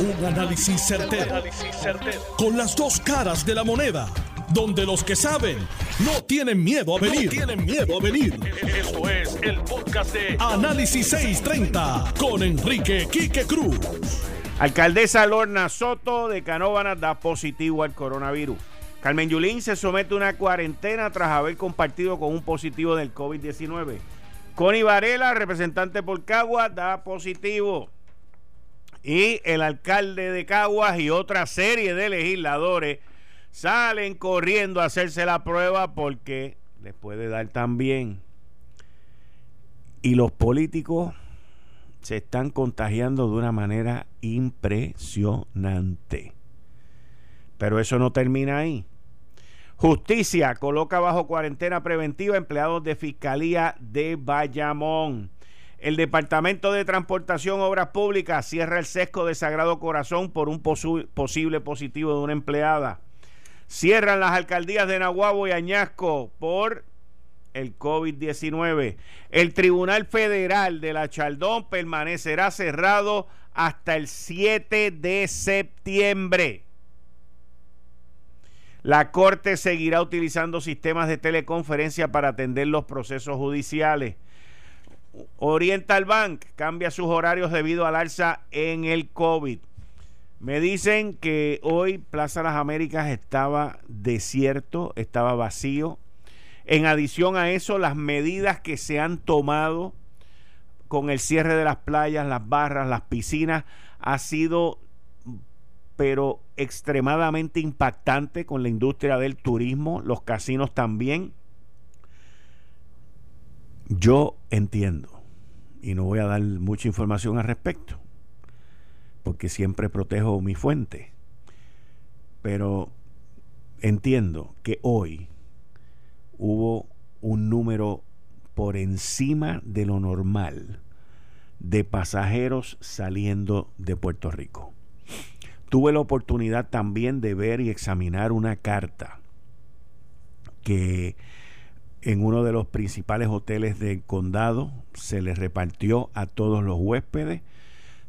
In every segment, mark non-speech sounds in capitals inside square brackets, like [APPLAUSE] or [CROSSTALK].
Un análisis certero, Con las dos caras de la moneda. Donde los que saben no tienen miedo a venir. tienen miedo a venir. Esto es el podcast de Análisis 630 con Enrique Quique Cruz. Alcaldesa Lorna Soto de Canóvanas da positivo al coronavirus. Carmen Yulín se somete a una cuarentena tras haber compartido con un positivo del COVID-19. Connie Varela, representante por Caguas, da positivo. Y el alcalde de Caguas y otra serie de legisladores salen corriendo a hacerse la prueba porque les puede dar también. Y los políticos se están contagiando de una manera impresionante. Pero eso no termina ahí. Justicia coloca bajo cuarentena preventiva empleados de Fiscalía de Bayamón. El Departamento de Transportación Obras Públicas cierra el sesco de Sagrado Corazón por un posible positivo de una empleada. Cierran las alcaldías de Nahuabo y Añasco por el COVID-19. El Tribunal Federal de la Chaldón permanecerá cerrado hasta el 7 de septiembre. La Corte seguirá utilizando sistemas de teleconferencia para atender los procesos judiciales. Oriental Bank cambia sus horarios debido al alza en el COVID. Me dicen que hoy Plaza Las Américas estaba desierto, estaba vacío. En adición a eso, las medidas que se han tomado con el cierre de las playas, las barras, las piscinas, ha sido pero extremadamente impactante con la industria del turismo, los casinos también. Yo entiendo, y no voy a dar mucha información al respecto, porque siempre protejo mi fuente, pero entiendo que hoy hubo un número por encima de lo normal de pasajeros saliendo de Puerto Rico. Tuve la oportunidad también de ver y examinar una carta que en uno de los principales hoteles del condado se les repartió a todos los huéspedes,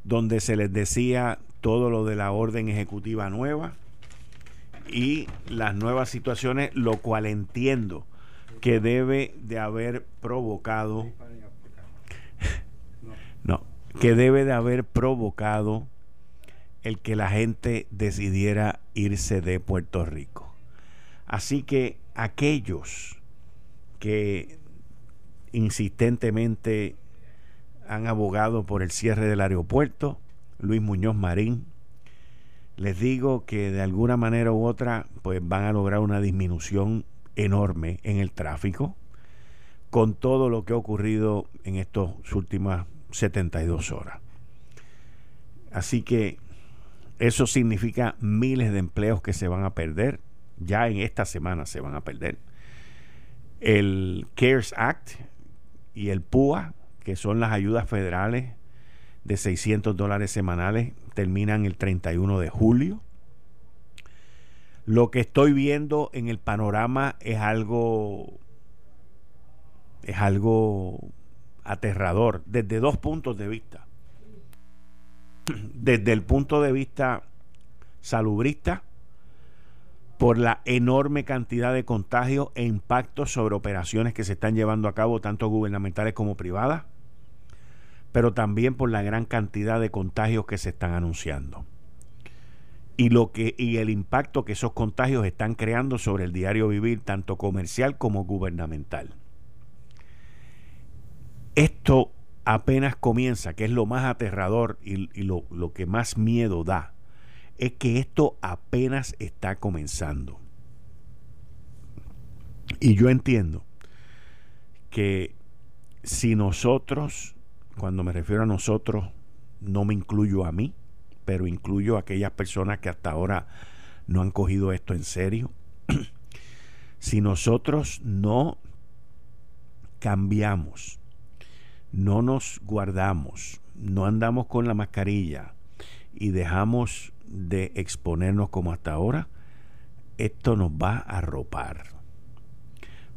donde se les decía todo lo de la orden ejecutiva nueva y las nuevas situaciones, lo cual entiendo que debe de haber provocado, [LAUGHS] no, que debe de haber provocado el que la gente decidiera irse de Puerto Rico. Así que aquellos que insistentemente han abogado por el cierre del aeropuerto, Luis Muñoz Marín, les digo que de alguna manera u otra pues van a lograr una disminución enorme en el tráfico con todo lo que ha ocurrido en estas últimas 72 horas. Así que eso significa miles de empleos que se van a perder. Ya en esta semana se van a perder. El CARES Act y el PUA, que son las ayudas federales de 600 dólares semanales, terminan el 31 de julio. Lo que estoy viendo en el panorama es algo es algo aterrador desde dos puntos de vista [CLEARS THROAT] desde el punto de vista salubrista por la enorme cantidad de contagios e impactos sobre operaciones que se están llevando a cabo, tanto gubernamentales como privadas, pero también por la gran cantidad de contagios que se están anunciando. Y, lo que, y el impacto que esos contagios están creando sobre el diario vivir, tanto comercial como gubernamental. Esto apenas comienza, que es lo más aterrador y, lo, lo que más miedo da, es que esto apenas está comenzando. Y yo entiendo que si nosotros, cuando me refiero a nosotros, no me incluyo a mí, pero incluyo a aquellas personas que hasta ahora no han cogido esto en serio, [CLEARS THROAT] si nosotros no cambiamos no nos guardamos, no andamos con la mascarilla y dejamos de exponernos como hasta ahora, esto nos va a arropar.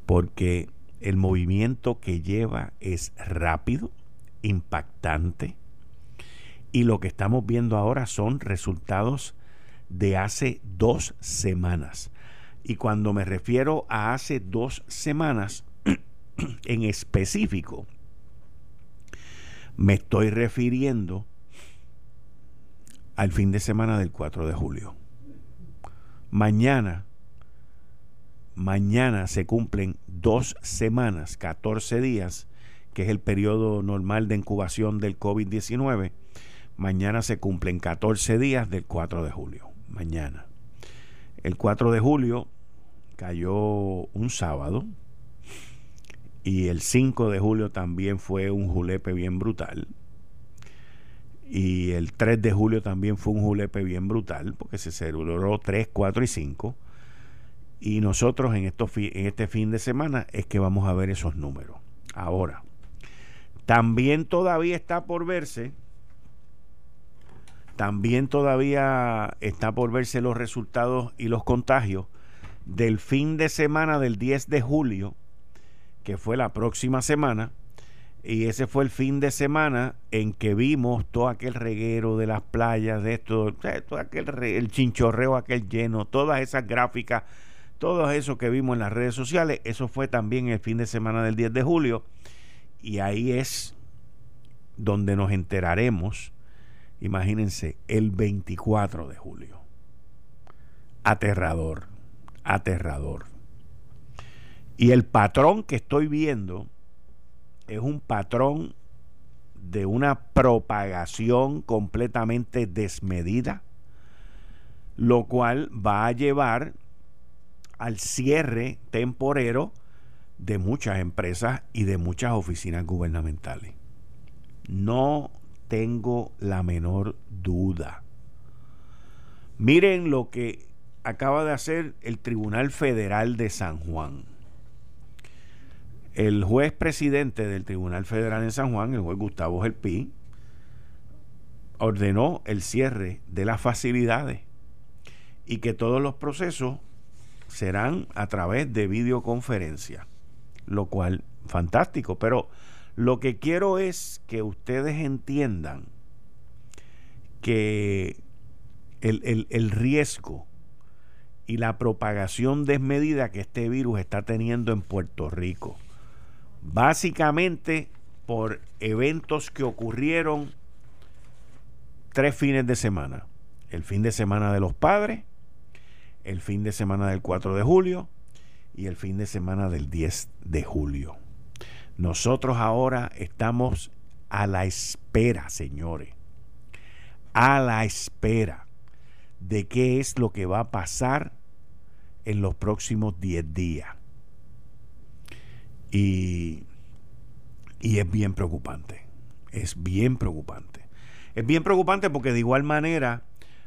Porque el movimiento que lleva es rápido, impactante Y lo que estamos viendo ahora son resultados de hace dos semanas. Y cuando me refiero a hace dos semanas, [CLEARS THROAT] en específico, me estoy refiriendo al fin de semana del 4 de julio. Mañana, mañana se cumplen dos semanas, 14 días, que es el periodo normal de incubación del COVID-19. Mañana se cumplen 14 días del 4 de julio. Mañana. El 4 de julio cayó un sábado y el 5 de julio también fue un julepe bien brutal. Y el 3 de julio también fue un julepe bien brutal porque se celebró 3, 4 y 5. Y nosotros en, estos en este fin de semana es que vamos a ver esos números. Ahora, también todavía está por verse también todavía está por verse los resultados y los contagios del fin de semana del 10 de julio, que fue la próxima semana, y ese fue el fin de semana en que vimos todo aquel reguero de las playas, de esto, todo aquel el chinchorreo aquel lleno, todas esas gráficas, todo eso que vimos en las redes sociales, eso fue también el fin de semana del 10 de julio, y ahí es donde nos enteraremos Imagínense, el 24 de julio. Aterrador, aterrador. Y el patrón que estoy viendo es un patrón de una propagación completamente desmedida, lo cual va a llevar al cierre temporero de muchas empresas y de muchas oficinas gubernamentales. No tengo la menor duda. Miren lo que acaba de hacer el Tribunal Federal de San Juan. El juez presidente del Tribunal Federal de San Juan, el juez Gustavo Gelpi, ordenó el cierre de las facilidades y que todos los procesos serán a través de videoconferencia, lo cual fantástico, pero lo que quiero es que ustedes entiendan que el, riesgo y la propagación desmedida que este virus está teniendo en Puerto Rico, básicamente por eventos que ocurrieron tres fines de semana. El fin de semana de los padres, el fin de semana del 4 de julio y el fin de semana del 10 de julio. Nosotros ahora estamos a la espera, señores, a la espera de qué es lo que va a pasar en los próximos 10 días. Y, y es bien preocupante, es bien preocupante. Es bien preocupante porque de igual manera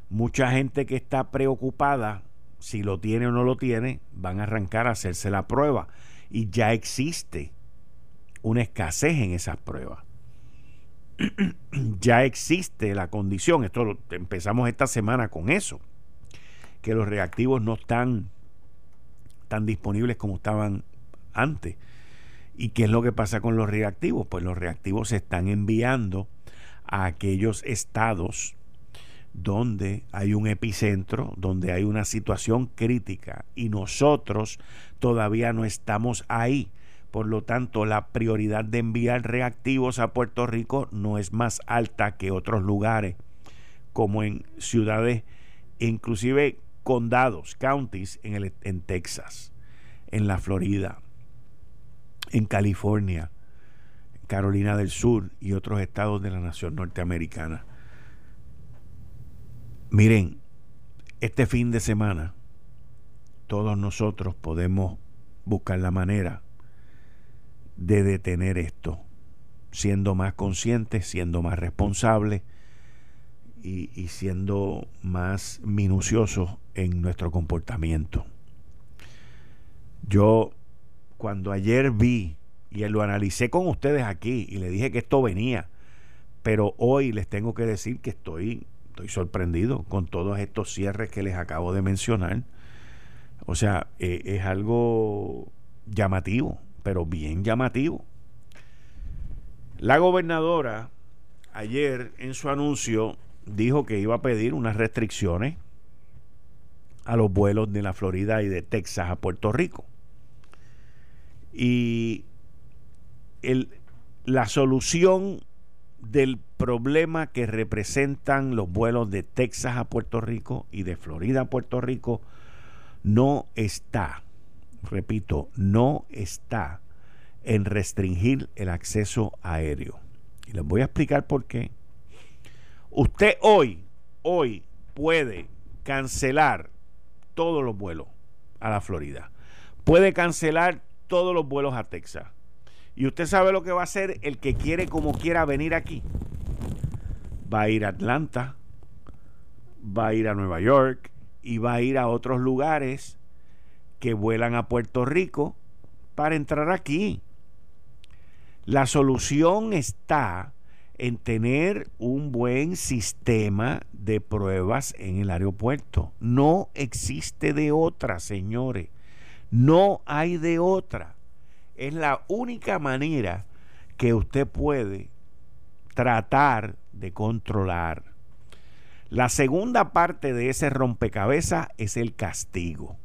mucha gente que está preocupada, si lo tiene o no lo tiene, van a arrancar a hacerse la prueba. Y ya existe una escasez en esas pruebas. ya existe la condición, esto empezamos esta semana con eso, que los reactivos no están tan disponibles como estaban antes. ¿Y qué es lo que pasa con los reactivos? Pues los reactivos se están enviando a aquellos estados donde hay un epicentro, donde hay una situación crítica y nosotros todavía no estamos ahí. Por lo tanto, la prioridad de enviar reactivos a Puerto Rico no es más alta que otros lugares, como en ciudades, inclusive condados, counties en, el, en Texas, en la Florida, en California, Carolina del Sur y otros estados de la nación norteamericana. Miren, este fin de semana todos nosotros podemos buscar la manera de detener esto, siendo más conscientes, siendo más responsables y, y siendo más minuciosos en nuestro comportamiento. Yo cuando ayer vi y lo analicé con ustedes aquí y le dije que esto venía, pero hoy les tengo que decir que estoy, estoy sorprendido con todos estos cierres que les acabo de mencionar. O sea, eh, es algo llamativo pero bien llamativo. La gobernadora ayer en su anuncio dijo que iba a pedir unas restricciones a los vuelos de la Florida y de Texas a Puerto Rico. Y la solución del problema que representan los vuelos de Texas a Puerto Rico y de Florida a Puerto Rico no está, repito, no está en restringir el acceso aéreo. Y les voy a explicar por qué. Usted hoy, hoy puede cancelar todos los vuelos a la Florida. Puede cancelar todos los vuelos a Texas. Y usted sabe lo que va a hacer el que quiere como quiera venir aquí. Va a ir a Atlanta, va a ir a Nueva York y va a ir a otros lugares que vuelan a Puerto Rico para entrar aquí. La solución está en tener un buen sistema de pruebas en el aeropuerto. No existe de otra, señores. No hay de otra. Es la única manera que usted puede tratar de controlar. La segunda parte de ese rompecabezas es el castigo.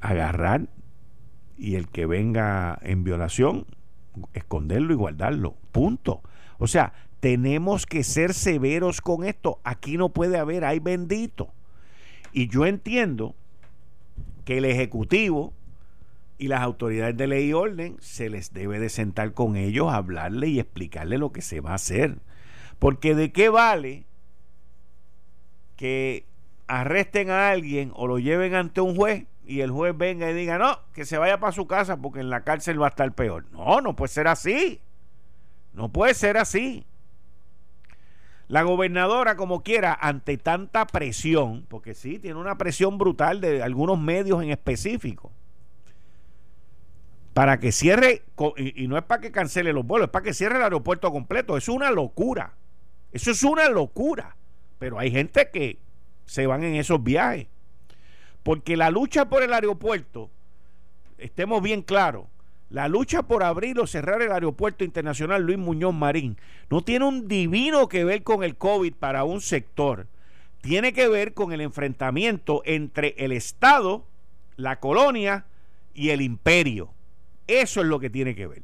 Agarrar y el que venga en violación, esconderlo y guardarlo. Punto. O sea, tenemos que ser severos con esto. Aquí no puede haber, hay bendito. Y yo entiendo que el Ejecutivo y las autoridades de ley y orden se les debe de sentar con ellos, hablarle y explicarle lo que se va a hacer. Porque de qué vale que arresten a alguien o lo lleven ante un juez y el juez venga y diga, no, que se vaya para su casa porque en la cárcel va a estar peor. No, no puede ser así. No puede ser así. La gobernadora, como quiera, ante tanta presión, porque sí, tiene una presión brutal de algunos medios en específico, para que cierre, y, no es para que cancele los vuelos, es para que cierre el aeropuerto completo. Es una locura. Eso es una locura. Pero hay gente que se van en esos viajes. Porque la lucha por el aeropuerto, estemos bien claros, la lucha por abrir o cerrar el aeropuerto internacional Luis Muñoz Marín no tiene un divino que ver con el COVID para un sector. Tiene que ver con el enfrentamiento entre el Estado, la colonia y el imperio. Eso es lo que tiene que ver.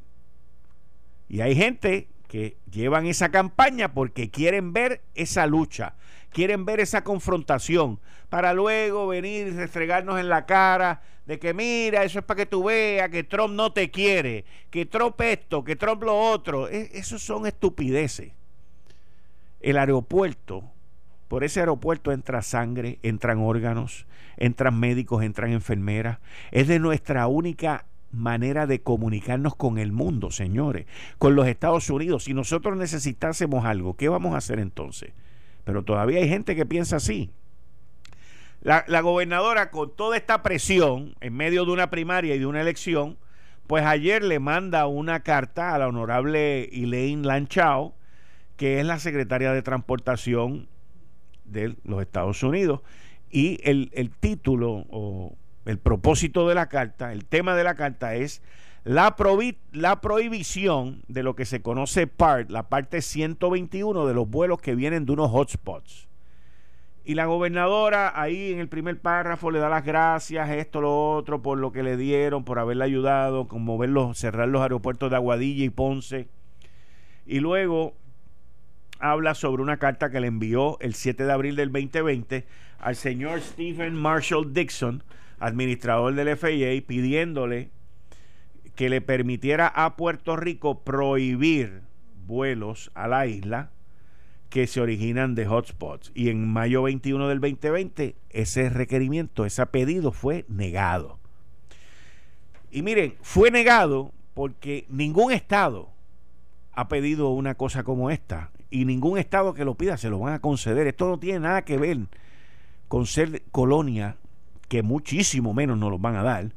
Y hay gente que llevan esa campaña porque quieren ver esa lucha, quieren ver esa confrontación, para luego venir y restregarnos en la cara de que mira, eso es para que tú veas que Trump no te quiere, que Trump esto, que Trump lo otro. E, esos son estupideces. El aeropuerto, por ese aeropuerto entra sangre, entran órganos, entran médicos, entran enfermeras. Es de nuestra única manera de comunicarnos con el mundo, señores, con los Estados Unidos. Si nosotros necesitásemos algo, ¿qué vamos a hacer entonces? Pero todavía hay gente que piensa así. La, la, gobernadora, con toda esta presión, en medio de una primaria y de una elección, pues ayer le manda una carta a la honorable Elaine Lanchao, que es la secretaria de Transportación de los Estados Unidos. Y el, el título o el propósito de la carta, el tema de la carta es la, la prohibición de lo que se conoce PART, la parte 121 de los vuelos que vienen de unos hotspots. Y la gobernadora ahí en el primer párrafo le da las gracias, esto, lo otro, por lo que le dieron, por haberle ayudado, como verlos, cerrar los aeropuertos de Aguadilla y Ponce. Y luego habla sobre una carta que le envió el 7 de abril del 2020 al señor Stephen Marshall Dixon, administrador del FAA, pidiéndole que le permitiera a Puerto Rico prohibir vuelos a la isla que se originan de hotspots. Y en mayo 21 del 2020 ese requerimiento, ese pedido fue negado. Y miren, fue negado porque ningún estado ha pedido una cosa como esta. Y ningún estado que lo pida se lo van a conceder. Esto no tiene nada que ver con ser colonia que muchísimo menos nos los van a dar,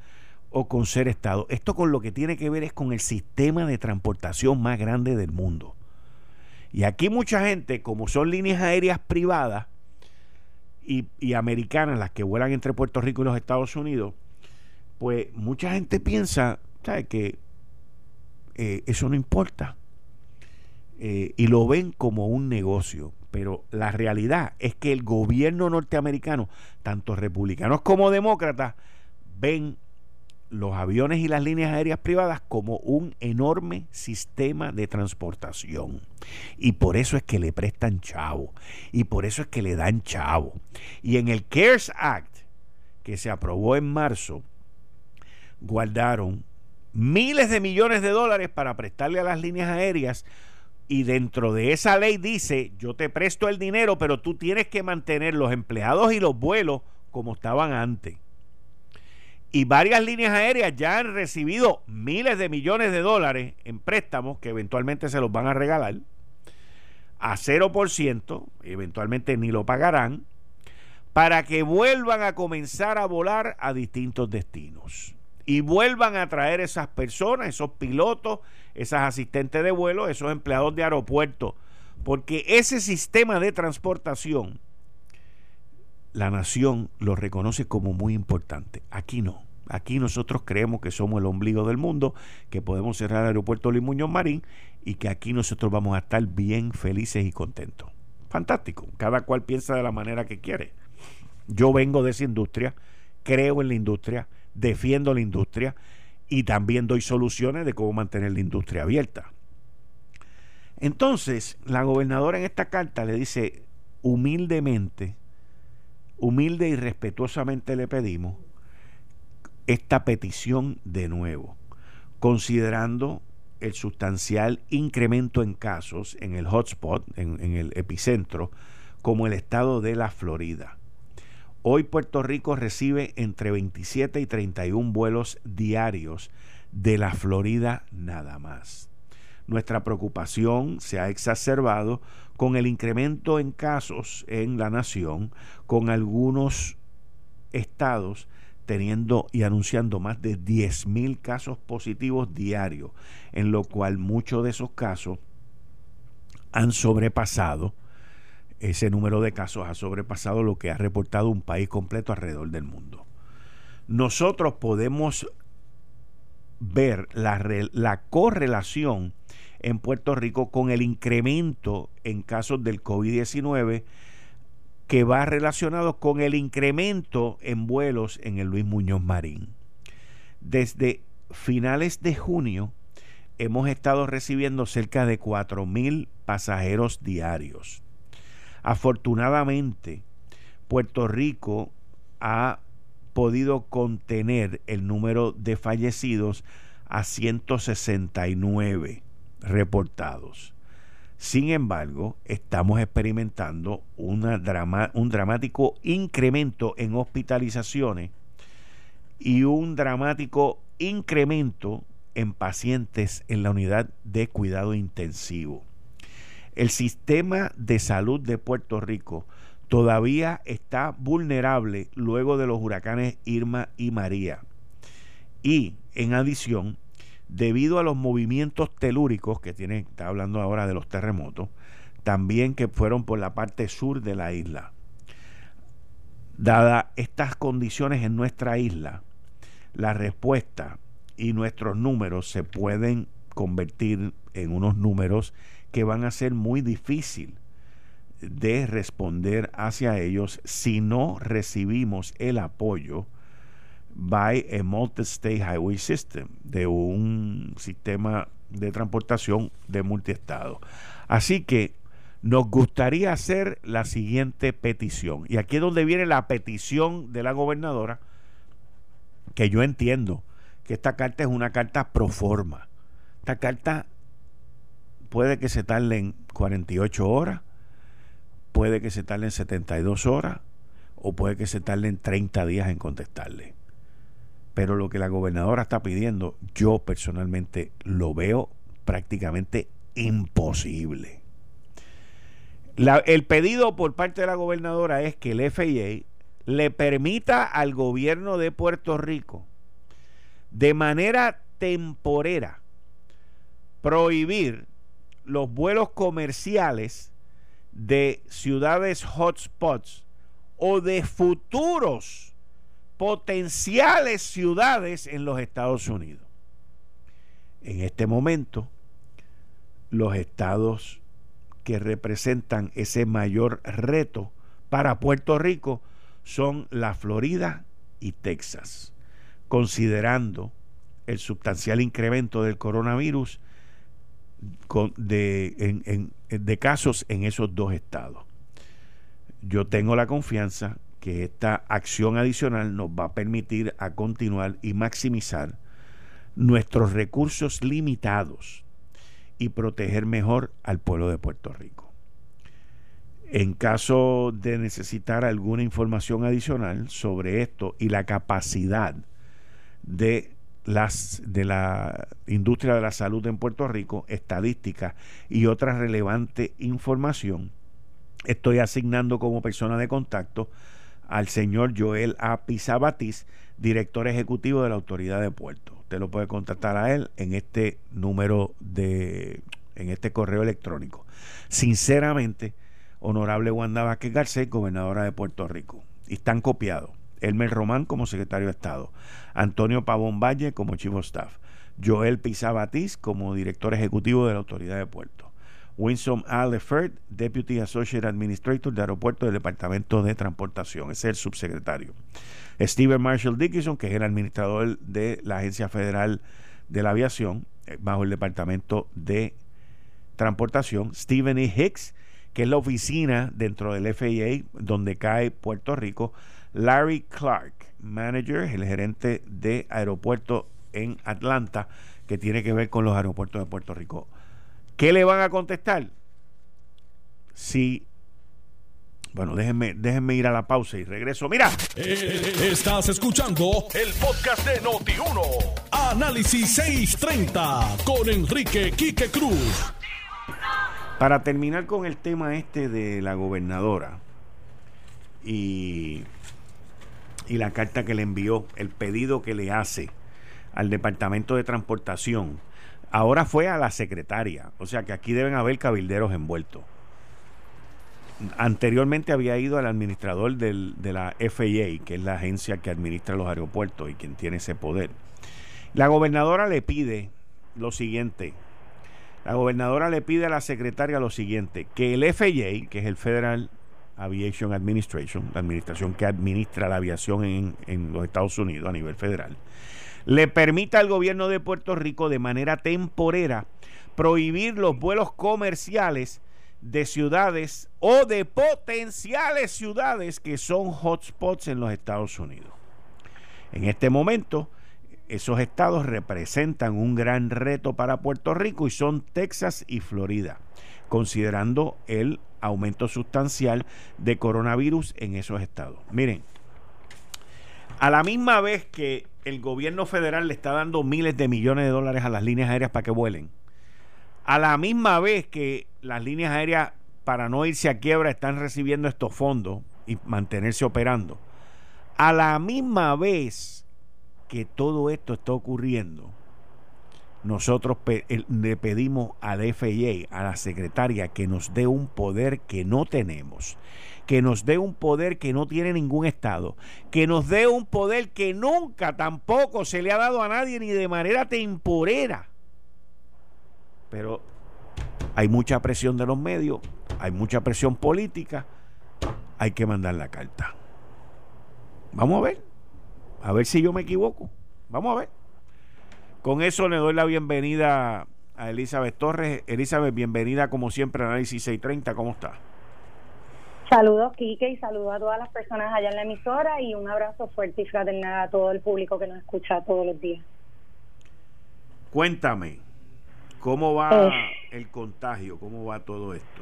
o con ser Estado. Esto con lo que tiene que ver es con el sistema de transportación más grande del mundo. Y aquí mucha gente, como son líneas aéreas privadas y, americanas las que vuelan entre Puerto Rico y los Estados Unidos, pues mucha gente piensa ¿sabe? que eh, eso no importa. eh, y lo ven como un negocio. Pero la realidad es que el gobierno norteamericano, tanto republicanos como demócratas, ven los aviones y las líneas aéreas privadas como un enorme sistema de transportación. Y por eso es que le prestan chavo. Y por eso es que le dan chavo. Y en el CARES Act, que se aprobó en marzo, guardaron miles de millones de dólares para prestarle a las líneas aéreas y dentro de esa ley dice, yo te presto el dinero, pero tú tienes que mantener los empleados y los vuelos como estaban antes. Y varias líneas aéreas ya han recibido miles de millones de dólares en préstamos que eventualmente se los van a regalar. A 0%, eventualmente ni lo pagarán, para que vuelvan a comenzar a volar a distintos destinos. Y vuelvan a traer esas personas, esos pilotos, esas asistentes de vuelo, esos empleados de aeropuerto, porque ese sistema de transportación, la nación lo reconoce como muy importante. Aquí no. Aquí nosotros creemos que somos el ombligo del mundo, que podemos cerrar el aeropuerto Luis Marín y que aquí nosotros vamos a estar bien felices y contentos. Fantástico. Cada cual piensa de la manera que quiere. Yo vengo de esa industria, creo en la industria, defiendo la industria y también doy soluciones de cómo mantener la industria abierta. Entonces, la gobernadora en esta carta le dice humildemente, humilde y respetuosamente le pedimos esta petición de nuevo, considerando el sustancial incremento en casos en el hotspot, en, el epicentro, como el estado de la Florida Hoy Puerto Rico recibe entre 27 y 31 vuelos diarios de la Florida nada más. Nuestra preocupación se ha exacerbado con el incremento en casos en la nación, con algunos estados teniendo y anunciando más de 10.000 casos positivos diarios, en lo cual muchos de esos casos han sobrepasado ese número de casos ha sobrepasado lo que ha reportado un país completo alrededor del mundo. Nosotros podemos ver la, la correlación en Puerto Rico con el incremento en casos del COVID-19 que va relacionado con el incremento en vuelos en el Luis Muñoz Marín. Desde finales de junio hemos estado recibiendo cerca de 4.000 pasajeros diarios. Afortunadamente, Puerto Rico ha podido contener el número de fallecidos a 169 reportados. Sin embargo, estamos experimentando un dramático incremento en hospitalizaciones y un dramático incremento en pacientes en la unidad de cuidado intensivo. El sistema de salud de Puerto Rico todavía está vulnerable luego de los huracanes Irma y María. Y en adición, debido a los movimientos telúricos que tienen, está hablando ahora de los terremotos, también que fueron por la parte sur de la isla. Dadas estas condiciones en nuestra isla, la respuesta y nuestros números se pueden convertir en unos números que van a ser muy difícil de responder hacia ellos si no recibimos el apoyo by a multi-state highway system, de un sistema de transportación de multiestado. Así que nos gustaría hacer la siguiente petición. Y aquí es donde viene la petición de la gobernadora, que yo entiendo que esta carta es una carta pro forma. Esta carta puede que se tarden 48 horas, puede que se tarden 72 horas o puede que se tarden 30 días en contestarle. Pero lo que la gobernadora está pidiendo, yo personalmente lo veo prácticamente imposible. el pedido por parte de la gobernadora es que el FIA le permita al gobierno de Puerto Rico de manera temporera prohibir los vuelos comerciales de ciudades hotspots o de futuros potenciales ciudades en los Estados Unidos. En este momento, los estados que representan ese mayor reto para Puerto Rico son la Florida y Texas, considerando el sustancial incremento del coronavirus de, de casos en esos dos estados. Yo tengo la confianza que esta acción adicional nos va a permitir a continuar y maximizar nuestros recursos limitados y proteger mejor al pueblo de Puerto Rico. En caso de necesitar alguna información adicional sobre esto y la capacidad de las de la industria de la salud en Puerto Rico, estadísticas y otra relevante información, estoy asignando como persona de contacto al señor Joel A. Pizabatis, director ejecutivo de la Autoridad de Puerto. Usted lo puede contactar a él en este número de, en este correo electrónico. Sinceramente, honorable Wanda Vázquez Garcés, gobernadora de Puerto Rico. Y están copiados. Elmer Román como secretario de Estado, Antonio Pavón Valle como chief of staff, Joel Pizabatis como director ejecutivo de la Autoridad de Puerto, Winsome A. Deputy Associate Administrator de Aeropuerto del Departamento de Transportación, es el subsecretario. Steven Marshall Dickinson, que es el administrador de la Agencia Federal de la Aviación, eh, bajo el Departamento de Transportación. Stephen E. Hicks, que es la oficina dentro del FAA donde cae Puerto Rico. Larry Clark, manager, el gerente de aeropuerto en Atlanta, que tiene que ver con los aeropuertos de Puerto Rico. ¿Qué le van a contestar? Si bueno, déjenme, déjenme ir a la pausa y regreso. Mira. Eh, estás escuchando el podcast de Noti1. Análisis 630 con Enrique Quique Cruz. Para terminar con el tema este de la gobernadora y, y la carta que le envió, el pedido que le hace al Departamento de Transportación, ahora fue a la secretaria. O sea que aquí deben haber cabilderos envueltos anteriormente había ido al administrador del, de la FAA, que es la agencia que administra los aeropuertos y quien tiene ese poder. La gobernadora le pide lo siguiente. La gobernadora le pide a la secretaria lo siguiente, que el FAA, que es el Federal Aviation Administration, la administración que administra la aviación en, en los Estados Unidos a nivel federal, le permita al gobierno de Puerto Rico de manera temporera prohibir los vuelos comerciales de ciudades o de potenciales ciudades que son hotspots en los Estados Unidos. En este momento, esos estados representan un gran reto para Puerto Rico y son Texas y Florida, considerando el aumento sustancial de coronavirus en esos estados. Miren, a la misma vez que el gobierno federal le está dando miles de millones de dólares a las líneas aéreas para que vuelen, a la misma vez que las líneas aéreas, para no irse a quiebra, están recibiendo estos fondos y mantenerse operando, a la misma vez que todo esto está ocurriendo, nosotros le pedimos al FAA, a la secretaria, que nos dé un poder que no tenemos, que nos dé un poder que no tiene ningún Estado, que nos dé un poder que nunca tampoco se le ha dado a nadie ni de manera temporera pero hay mucha presión de los medios, hay mucha presión política, hay que mandar la carta. Vamos a ver, a ver si yo me equivoco. Vamos a ver. Con eso le doy la bienvenida a Elizabeth Torres. Elizabeth, bienvenida como siempre a Análisis 630. ¿Cómo está? Saludos, Quique, y saludos a todas las personas allá en la emisora y un abrazo fuerte y fraternal a todo el público que nos escucha todos los días. Cuéntame, ¿Cómo va el contagio? ¿Cómo va todo esto?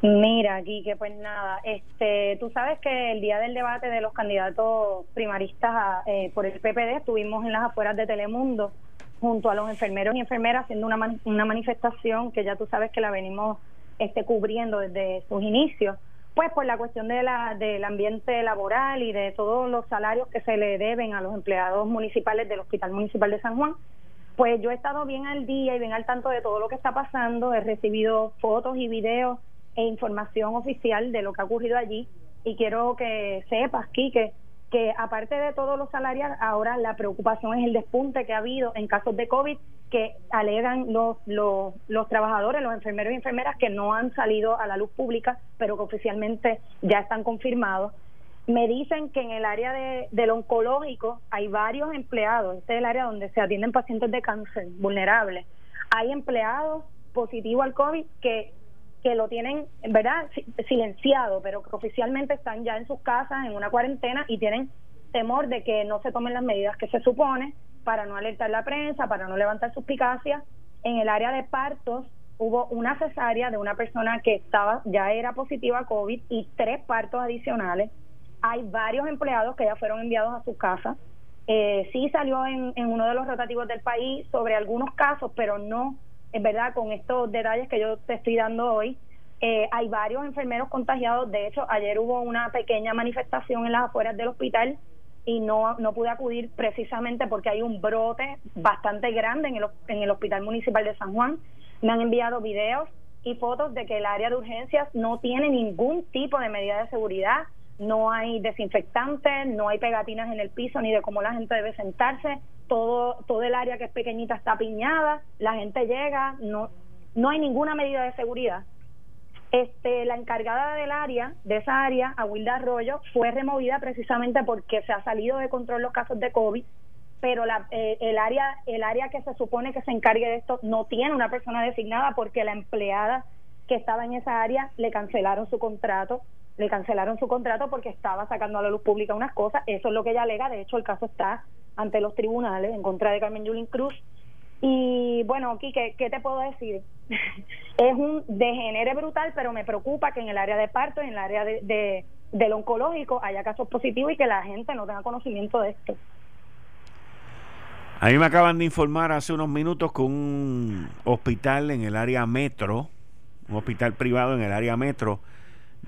Mira, que pues nada, este, tú sabes que el día del debate de los candidatos primaristas eh, por el PPD estuvimos en las afueras de Telemundo junto a los enfermeros y enfermeras haciendo una, una manifestación que ya tú sabes que la venimos este, cubriendo desde sus inicios, pues por la cuestión de la, del ambiente laboral y de todos los salarios que se le deben a los empleados municipales del Hospital Municipal de San Juan pues yo he estado bien al día y bien al tanto de todo lo que está pasando, he recibido fotos y videos e información oficial de lo que ha ocurrido allí. Y quiero que sepas, Quique, que aparte de todos los salarios, ahora la preocupación es el despunte que ha habido en casos de COVID que alegan los, los, los trabajadores, los enfermeros y enfermeras que no han salido a la luz pública, pero que oficialmente ya están confirmados. Me dicen que en el área de, del oncológico hay varios empleados, este es el área donde se atienden pacientes de cáncer vulnerables. Hay empleados positivos al COVID que que lo tienen, en verdad, silenciado, pero que oficialmente están ya en sus casas en una cuarentena y tienen temor de que no se tomen las medidas que se supone para no alertar la prensa, para no levantar suspicacias. En el área de partos hubo una cesárea de una persona que estaba ya era positiva a COVID y tres partos adicionales. Hay varios empleados que ya fueron enviados a sus casas. Eh, sí salió en uno de los rotativos del país sobre algunos casos, pero no es verdad, con estos detalles que yo te estoy dando hoy, eh, hay varios enfermeros contagiados. De hecho, ayer hubo una pequeña manifestación en las afueras del hospital y no, no pude acudir precisamente porque hay un brote bastante grande en el, en el Hospital Municipal de San Juan. Me han enviado videos y fotos de que el área de urgencias no tiene ningún tipo de medida de seguridad, no hay desinfectantes, no hay pegatinas en el piso ni de cómo la gente debe sentarse, todo, todo el área que es pequeñita está piñada, la gente llega, no, no hay ninguna medida de seguridad. Este, la encargada del área, de esa área, Wilda Arroyo, fue removida precisamente porque se ha salido de control los casos de COVID, pero la, eh, el área, el área que se supone que se encargue de esto no tiene una persona designada porque la empleada que estaba en esa área le cancelaron su contrato, le cancelaron su contrato porque estaba sacando a la luz pública unas cosas, eso es lo que ella alega, de hecho el caso está ante los tribunales en contra de Carmen Yulín Cruz. Y bueno, Quique, ¿qué te puedo decir? [LAUGHS] es un degenere brutal, pero me preocupa que en el área de parto, en el área de, de, del oncológico, haya casos positivos y que la gente no tenga conocimiento de esto. A mí me acaban de informar hace unos minutos que un hospital en el área metro, un hospital privado en el área metro,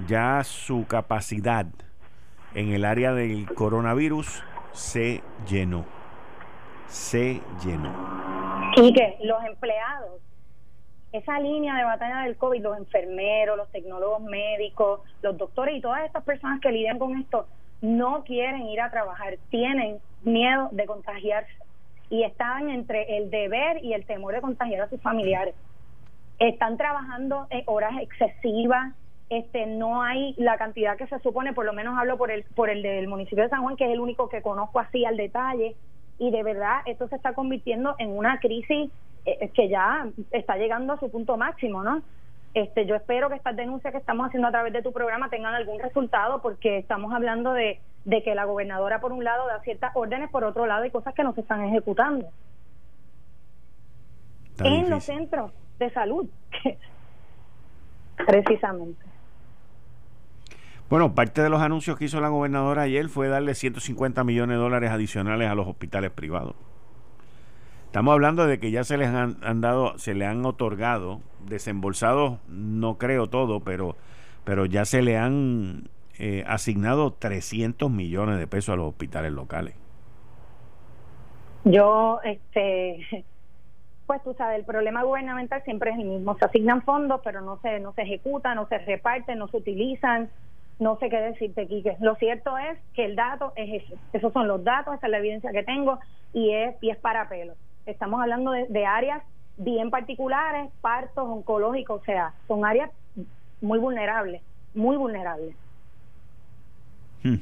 ya su capacidad en el área del coronavirus se llenó. Se llenó. Y que los empleados, esa línea de batalla del COVID, los enfermeros, los tecnólogos médicos, los doctores y todas estas personas que lidian con esto, no quieren ir a trabajar, tienen miedo de contagiarse y están entre el deber y el temor de contagiar a sus familiares. Están trabajando en horas excesivas, este no hay la cantidad que se supone, por lo menos hablo por el por el del municipio de San Juan, que es el único que conozco así al detalle, y de verdad esto se está convirtiendo en una crisis eh, que ya está llegando a su punto máximo, ¿no? Este, yo espero que estas denuncias que estamos haciendo a través de tu programa tengan algún resultado porque estamos hablando de, de que la gobernadora por un lado da ciertas órdenes, por otro lado hay cosas que no se están ejecutando. en los centros de salud, [LAUGHS] precisamente. Bueno, parte de los anuncios que hizo la gobernadora ayer fue darle 150 millones de dólares adicionales a los hospitales privados. Estamos hablando de que ya se les han, dado, se le han otorgado, desembolsados, no creo todo, pero, pero ya se le han eh, asignado 300 millones de pesos a los hospitales locales. Yo, este, pues tú sabes, el problema gubernamental siempre es el mismo. Se asignan fondos, pero no se, no se ejecutan, no se reparten, no se utilizan no sé qué decirte, Quique. Lo cierto es que el dato es ese. Esos son los datos, esa es la evidencia que tengo y es, y es para pelo. Estamos hablando de, áreas bien particulares, partos oncológicos, o sea, son áreas muy vulnerables, muy vulnerables. Hmm.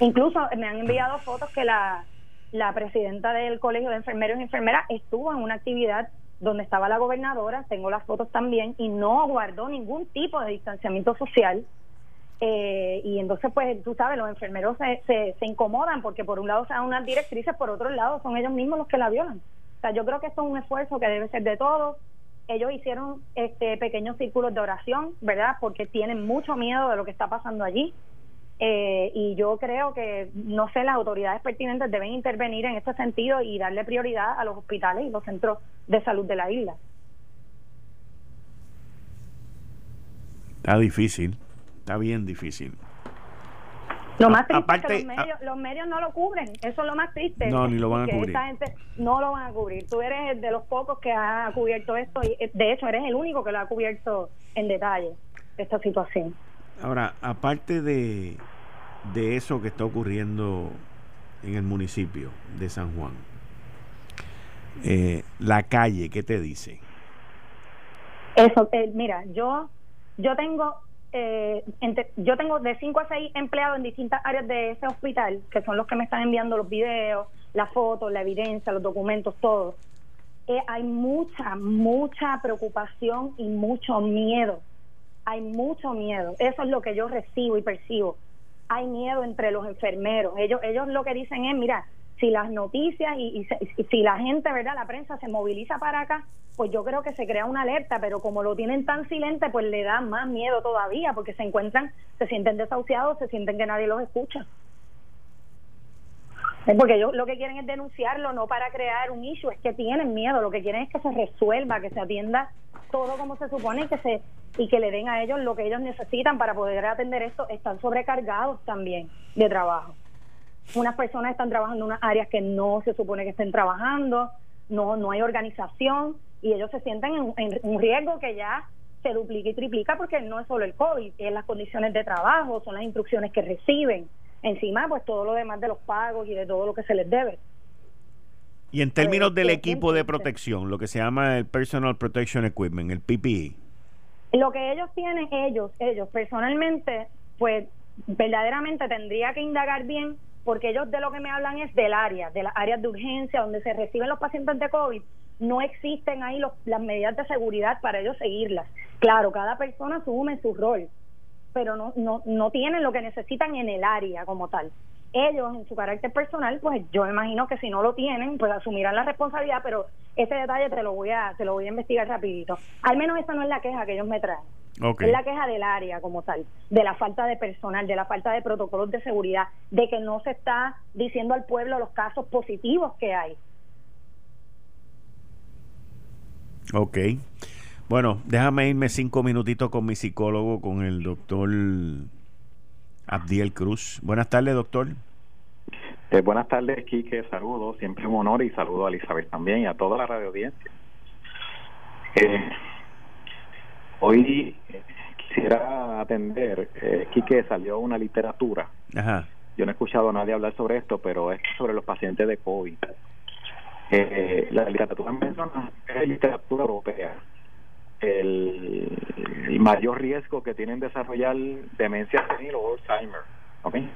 Incluso me han enviado fotos que la, la presidenta del Colegio de Enfermeros y Enfermeras estuvo en una actividad donde estaba la gobernadora, tengo las fotos también, y no guardó ningún tipo de distanciamiento social eh, y entonces, pues, tú sabes, los enfermeros se, se, incomodan porque por un lado dan unas directrices, por otro lado son ellos mismos los que la violan. O sea, yo creo que esto es un esfuerzo que debe ser de todos. Ellos hicieron este pequeños círculos de oración, ¿verdad? Porque tienen mucho miedo de lo que está pasando allí. Eh, y yo creo que, no sé, las autoridades pertinentes deben intervenir en este sentido y darle prioridad a los hospitales y los centros de salud de la isla. Está difícil. Está bien difícil. Lo más triste es que los medios, los medios, no lo cubren. Eso es lo más triste. No, ni lo van a cubrir. Esta gente no lo van a cubrir. Tú eres de los pocos que ha cubierto esto y eh, de hecho eres el único que lo ha cubierto en detalle, esta situación. Ahora, aparte de, de eso que está ocurriendo en el municipio de San Juan. Eh, la calle, ¿qué te dice? Eso, eh, mira, yo yo tengo eh, yo tengo de 5 a 6 empleados en distintas áreas de ese hospital, que son los que me están enviando los videos, las fotos, la evidencia, los documentos, todo. hay mucha, mucha preocupación y mucho miedo. Hay mucho miedo. Eso es lo que yo recibo y percibo hay miedo entre los enfermeros. Ellos, ellos lo que dicen es, mira, si las noticias y, si la gente, ¿verdad? La prensa se moviliza para acá, pues yo creo que se crea una alerta, pero como lo tienen tan silente, pues le da más miedo todavía, porque se encuentran, se sienten desahuciados, se sienten que nadie los escucha. Porque ellos lo que quieren es denunciarlo, no para crear un issue, es que tienen miedo, lo que quieren es que se resuelva, que se atienda todo como se supone y que se y que le den a ellos lo que ellos necesitan para poder atender esto, están sobrecargados también de trabajo. Unas personas están trabajando en unas áreas que no se supone que estén trabajando, no no hay organización y ellos se sienten en, un riesgo que ya se duplica y triplica porque no es solo el COVID, es las condiciones de trabajo, son las instrucciones que reciben, encima pues todo lo demás de los pagos y de todo lo que se les debe. Y en términos del equipo de protección, lo que se llama el Personal Protection Equipment, el PPE. Lo que ellos tienen, ellos, ellos personalmente, pues verdaderamente tendría que indagar bien, porque ellos de lo que me hablan es del área, de las áreas de urgencia donde se reciben los pacientes de COVID. No existen ahí los, las medidas de seguridad para ellos seguirlas. Claro, cada persona asume su rol, pero no, no, no tienen lo que necesitan en el área como tal ellos en su carácter personal, pues yo imagino que si no lo tienen, pues asumirán la responsabilidad, pero ese detalle te lo voy a te lo voy a investigar rapidito. Al menos esa no es la queja que ellos me traen. Es la queja del área como tal, de la falta de personal, de la falta de protocolos de seguridad, de que no se está diciendo al pueblo los casos positivos que hay. Ok. Bueno, déjame irme cinco minutitos con mi psicólogo, con el doctor Abdiel Cruz. Buenas tardes, doctor. Eh, buenas tardes, Quique. Saludos. Siempre un honor y saludo a Elizabeth también y a toda la radio audiencia. Eh, hoy quisiera atender, eh, Quique, salió una literatura. Ajá. Yo no he escuchado a nadie hablar sobre esto, pero es sobre los pacientes de COVID. Eh, la literatura menciona es literatura europea el, mayor riesgo que tienen desarrollar demencia senil o Alzheimer. ¿okay?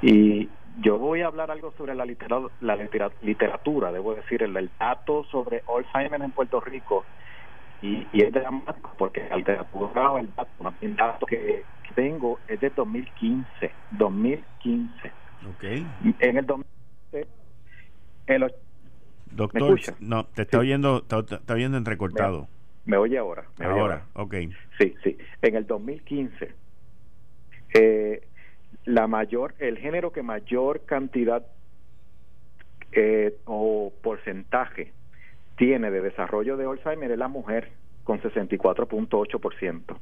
Y yo voy a hablar algo sobre la, literatura, la literatura, debo decir, el, dato sobre Alzheimer en Puerto Rico. Y, y es dramático porque la literatura o el dato, el dato que, tengo es de 2015. 2015. Okay. En el 2015, el, Doctor, no, te está oyendo, está, está oyendo entrecortado. ¿Me oye ahora? ahora, ok. Sí, sí. En el 2015, eh, la mayor, el género que mayor cantidad eh, o porcentaje tiene de desarrollo de Alzheimer es la mujer, con 64.8%.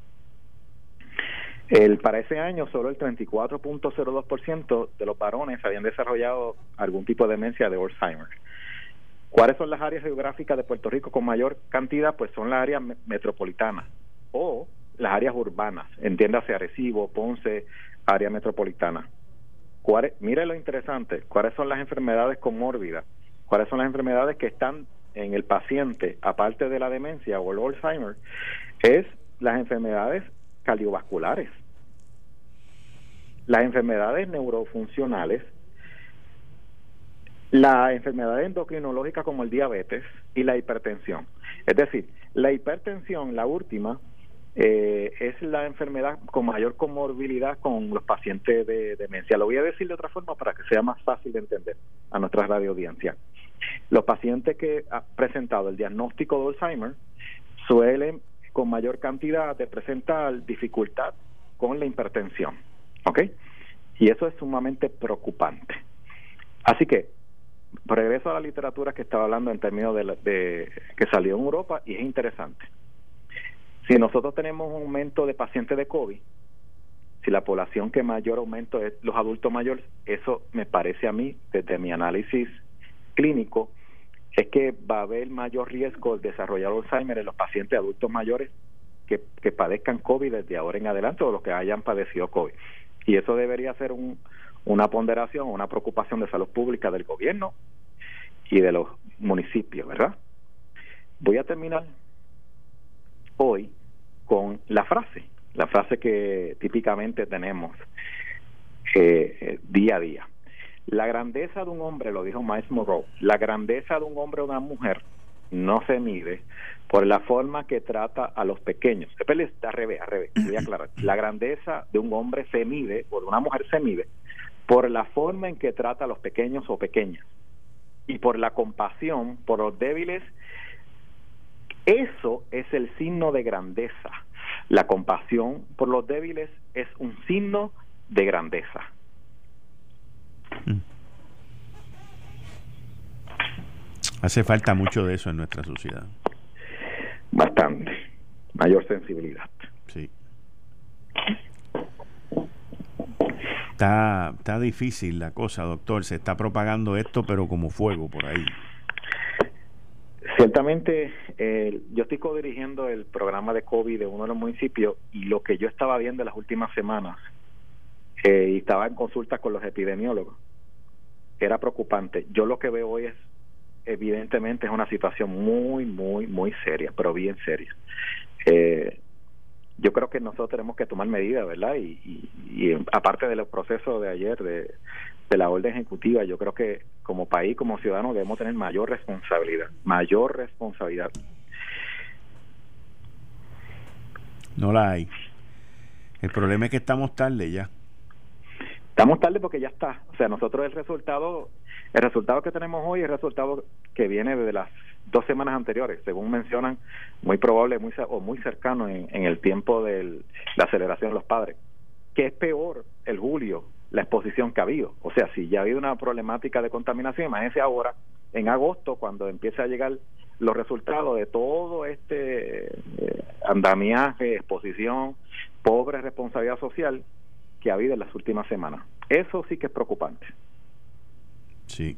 El, para ese año, solo el 34.02% de los varones habían desarrollado algún tipo de demencia de Alzheimer. ¿Cuáles son las áreas geográficas de Puerto Rico con mayor cantidad? Pues son las áreas metropolitanas o las áreas urbanas, entiéndase Arecibo, Ponce, área metropolitana. mire lo interesante, ¿cuáles son las enfermedades comórbidas? ¿Cuáles son las enfermedades que están en el paciente, aparte de la demencia o el Alzheimer? Es las enfermedades cardiovasculares, las enfermedades neurofuncionales, la enfermedad endocrinológica como el diabetes y la hipertensión. Es decir, la hipertensión, la última, eh, es la enfermedad con mayor comorbilidad con los pacientes de demencia. Lo voy a decir de otra forma para que sea más fácil de entender a nuestra radio audiencia. Los pacientes que han presentado el diagnóstico de Alzheimer suelen con mayor cantidad de presentar dificultad con la hipertensión. ¿Ok? Y eso es sumamente preocupante. Así que regreso a la literatura que estaba hablando en términos de, que salió en Europa y es interesante. Si nosotros tenemos un aumento de pacientes de COVID, si la población que mayor aumento es los adultos mayores, eso me parece a mí, desde mi análisis clínico, es que va a haber mayor riesgo de desarrollar Alzheimer en los pacientes adultos mayores que, que padezcan COVID desde ahora en adelante o los que hayan padecido COVID. Y eso debería ser un, una ponderación, una preocupación de salud pública del gobierno y de los municipios, ¿verdad? Voy a terminar hoy con la frase, la frase que típicamente tenemos eh, eh, día a día. La grandeza de un hombre, lo dijo Miles Monroe, la grandeza de un hombre o una mujer no se mide por la forma que trata a los pequeños. Está al revés, al revés, voy a aclarar. [CLEARS THROAT] La grandeza de un hombre se mide, o de una mujer se mide, por la forma en que trata a los pequeños o pequeñas y por la compasión por los débiles. Eso es el signo de grandeza. La compasión por los débiles es un signo de grandeza. Mm. Hace falta mucho de eso en nuestra sociedad. Bastante. Mayor sensibilidad. Sí. Está, está difícil la cosa, doctor. Se está propagando esto, pero como fuego por ahí. Ciertamente, eh, yo estoy co-dirigiendo el programa de COVID de uno de los municipios y lo que yo estaba viendo en las últimas semanas eh, y estaba en consulta con los epidemiólogos era preocupante. Yo lo que veo hoy es evidentemente es una situación muy, muy, muy seria, pero bien seria. Eh, yo creo que nosotros tenemos que tomar medidas, ¿verdad? Y, aparte de los procesos de ayer, de, la orden ejecutiva, yo creo que como país, como ciudadanos, debemos tener mayor responsabilidad, mayor responsabilidad. No la hay. El problema es que estamos tarde ya. Estamos tarde porque ya está. O sea, nosotros el resultado el resultado que tenemos hoy es el resultado que viene de las dos semanas anteriores, según mencionan, muy probable muy, o muy cercano en, el tiempo de la aceleración de los padres. que es peor el julio, la exposición que ha habido? O sea, si ya ha habido una problemática de contaminación, imagínense ahora, en agosto, cuando empiece a llegar los resultados de todo este eh, andamiaje, exposición, pobre responsabilidad social que ha habido en las últimas semanas. Eso sí que es preocupante. Sí.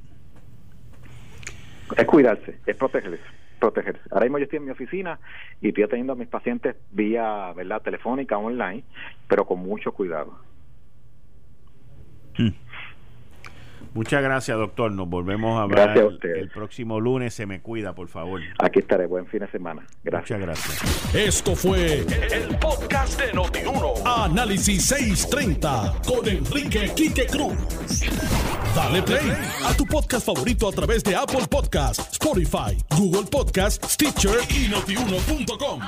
Es cuidarse, es protegerse, protegerse. Ahora mismo yo estoy en mi oficina y estoy atendiendo a mis pacientes vía, ¿verdad?, telefónica, online, pero con mucho cuidado. Hmm. Muchas gracias, doctor. Nos volvemos a hablar el próximo lunes. Se me cuida, por favor. Aquí estaré. Buen fin de semana. Gracias. Muchas gracias. Esto fue el, podcast de Notiuno. Análisis 630 con Enrique Quique Cruz. Dale play a tu podcast favorito a través de Apple Podcasts, Spotify, Google Podcasts, Stitcher y notiuno.com.